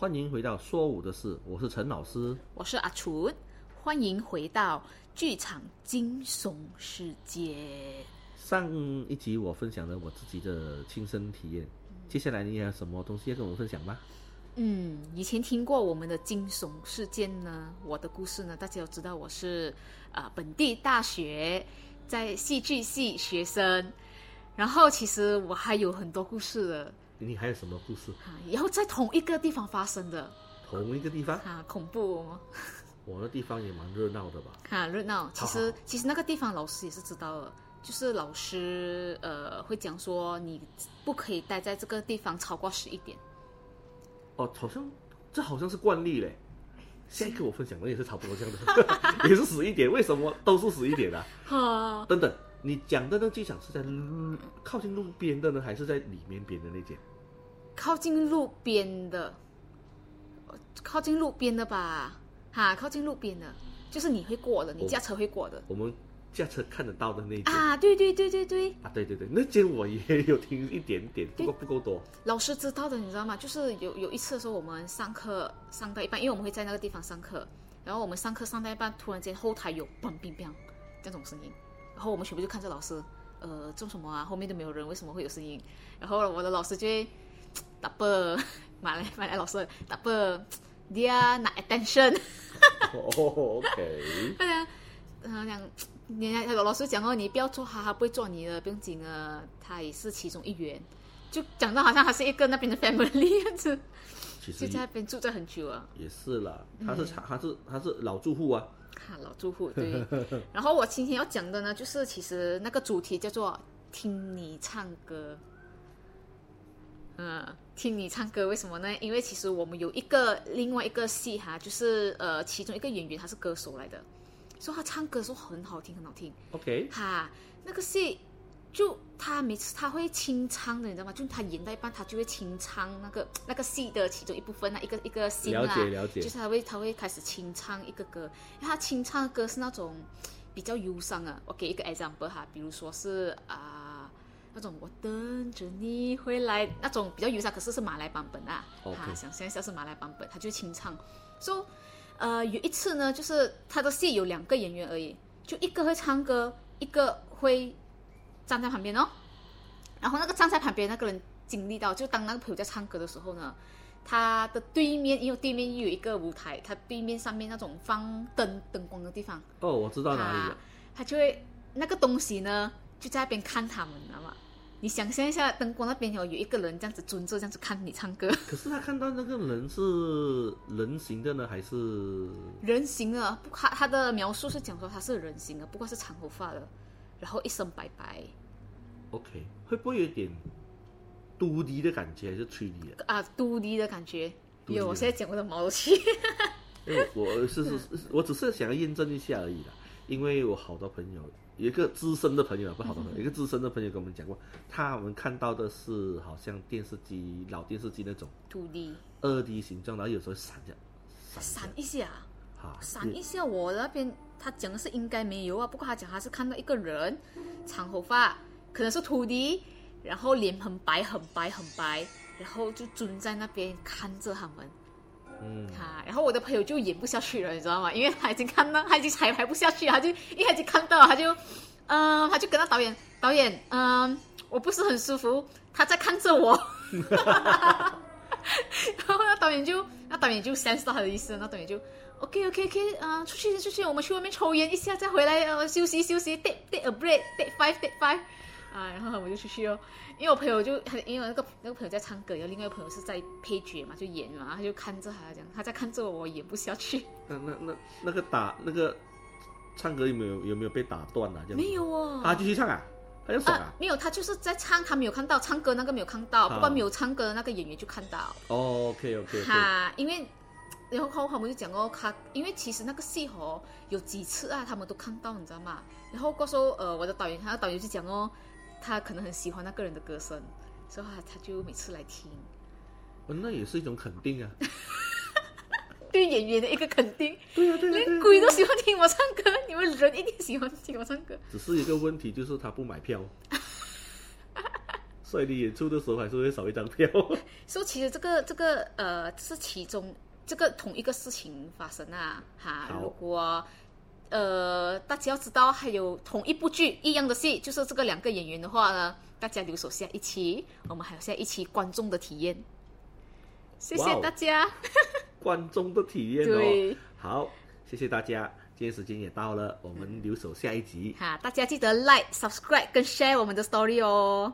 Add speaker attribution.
Speaker 1: 欢迎回到说舞的事，我是陈老师。
Speaker 2: 我是阿纯，欢迎回到剧场惊悚世界。
Speaker 1: 上一集我分享了我自己的亲身体验，接下来你有什么东西要跟我们分享吗？
Speaker 2: 嗯，以前听过我们的惊悚事件呢，我的故事呢，大家都知道我是啊、本地大学在戏剧系学生，然后其实我还有很多故事的
Speaker 1: 你还有什么故事？
Speaker 2: 啊，然后在同一个地方发生的
Speaker 1: 同一个地方，
Speaker 2: 啊，恐怖哦
Speaker 1: 我的地方也蛮热闹的吧？
Speaker 2: 啊，热闹。其
Speaker 1: 好
Speaker 2: 实
Speaker 1: 好
Speaker 2: 其实那个地方老师也是知道的，就是老师呃会讲说你不可以待在这个地方超过十一点。
Speaker 1: 哦，好像这好像是惯例嘞。下一个我分享的也是差不多这样的，也是十一点，为什么都是十一点啊？
Speaker 2: 哈，
Speaker 1: 等等，你讲的那机场是在路靠近路边的呢，还是在里面边的那间？
Speaker 2: 靠近路边的，呃靠近路边的吧？哈，靠近路边的，就是你会过的，你
Speaker 1: 哦
Speaker 2: 驾车会过的、
Speaker 1: 我们驾车看得到的那间
Speaker 2: 啊。对对对对对，
Speaker 1: 啊，对对对，那间我也有听一点点，不过不够多。
Speaker 2: 老师知道的，你知道吗？就是有有一次的时候，我们上课上到一半，因为我们会在那个地方上课，然后我们上课上到一半，突然间后台有砰砰砰这种声音，然后我们全部就看着老师，呃，做什么啊？后面都没有人，为什么会有声音？然后我的老师就会打啵，马来马来老师打啵，dia nak attention，
Speaker 1: 哦，OK，
Speaker 2: 他讲，他讲。人家老师讲哦，你不要做他，他不会做你的，不用紧啊，他也是其中一员，就讲到好像他是一个那边的 family 样子。
Speaker 1: 其实
Speaker 2: 就在那边住在很久啊，
Speaker 1: 也是啦，他是他是他是老住户啊，
Speaker 2: 哈，老住户对。然后我今天要讲的呢，就是其实那个主题叫做听你唱歌。嗯，听你唱歌，为什么呢？因为其实我们有一个另外一个戏哈，就是呃，其中一个演员他是歌手来的，所以他唱歌的时候很好听，很好听。
Speaker 1: OK，
Speaker 2: 哈，那个戏就他每次他会清唱的，你知道吗？就他演到一半，他就会清唱那个 那个戏的其中一部分那，一个一个戏啦。
Speaker 1: 了解了解
Speaker 2: 就是他会他会开始清唱一个歌，因为他清唱的歌是那种 比较忧伤啊。我给一个 example 哈，比如说是啊。那种我等着你回来，那种比较忧伤，可是是马来版本啊。
Speaker 1: OK
Speaker 2: 哈，想象一下是马来版本，他就清唱。So，呃，有一次呢，就是他的戏有两个演员而已，就一个会唱歌，一个会站在旁边哦。然后那个站在旁边那个人经历到，就当那个朋友在唱歌的时候呢，他的对面因为对面又有一个舞台，他对面上面那种放灯灯光的地方，
Speaker 1: 哦，我知道哪里
Speaker 2: 他
Speaker 1: 了，
Speaker 2: 他就会那个东西呢就在那边看他们，你知道吗？你想象一下，灯光那边有有一个人这样子蹲着，这样子看你唱歌，
Speaker 1: 可是他看到那个人是人形的呢，还是？
Speaker 2: 人形的，不，他他的描述是讲说他是人形的，不过是长头发的，然后一身白白
Speaker 1: OK？会不会有点嘟滴的感觉，还是吹力的？
Speaker 2: 啊，嘟滴的感觉。有，我现在讲我的毛都起。
Speaker 1: 因为我我是是是，我只是想要验证一下而已啦。因为我好多朋友，有一个资深的朋友，不是好多朋友，有一个资深的朋友跟我们讲过，他们看到的是好像电视机老电视机那种
Speaker 2: 嘟滴，
Speaker 1: 二 D 形状，然后有时候闪着闪
Speaker 2: 闪一下，
Speaker 1: 哈，
Speaker 2: 闪一下。我那边他讲的是应该没有啊，不过他讲他是看到一个人，长头发，可能是秃迪，然后脸很白很白很白，然后就蹲在那边看着他们。
Speaker 1: 嗯，
Speaker 2: 哈，然后我的朋友就演不下去了，你知道吗？因为他已经看到，他已经彩排不下去了，他就因为他已经看到，他就，嗯、他就跟那导演，导演，嗯、我不是很舒服，他在看着我，然后那导演就，那导演就 sense 到他的意思，那导演就，OK OK OK，啊、出去出去，我们去外面抽烟一下，再回来，呃，休息休息，take take a break，take five take five。啊，然后我就出去哦，因为我朋友就他因为那个那个朋友在唱歌，然后另外一个朋友是在配角嘛，就演嘛，他就看着他这样，他在看着我，我演不下去。
Speaker 1: 那那那那个打那个唱歌有没有有没有被打断啊？这样
Speaker 2: 没有哦，
Speaker 1: 他继续唱啊，他就爽啊。
Speaker 2: 没有，他就是在唱，他没有看到唱歌那个没有看到，
Speaker 1: 啊
Speaker 2: 不过没有唱歌的那个演员就看到。
Speaker 1: 哦，OK OK
Speaker 2: 哈，因为然后后他们就讲哦，他因为其实那个戏哦有几次啊，他们都看到，你知道吗？然后过时候呃，我的导演，他的导演就讲哦，他可能很喜欢那个人的歌声，所以他他就每次来听，
Speaker 1: 哦那也是一种肯定啊。
Speaker 2: 对演员的一个肯定。
Speaker 1: 对啊对啊对啊。
Speaker 2: 连鬼都喜欢听我唱歌，你们人一定喜欢听我唱歌。
Speaker 1: 只是一个问题，就是他不买票，所以你演出的时候还是会少一张票。
Speaker 2: 所以其实这个这个呃是其中这个同一个事情发生啊哈。
Speaker 1: 好
Speaker 2: 如果呃大家要知道还有同一部剧一样的戏，就是这个两个演员的话呢，大家留守下一期，我们还有下一期观众的体验。谢谢大家。
Speaker 1: 观众的体验哦。好，谢谢大家，今天时间也到了，我们留守下一集。
Speaker 2: 哈，大家记得 like、subscribe 跟 share 我们的 story 哦。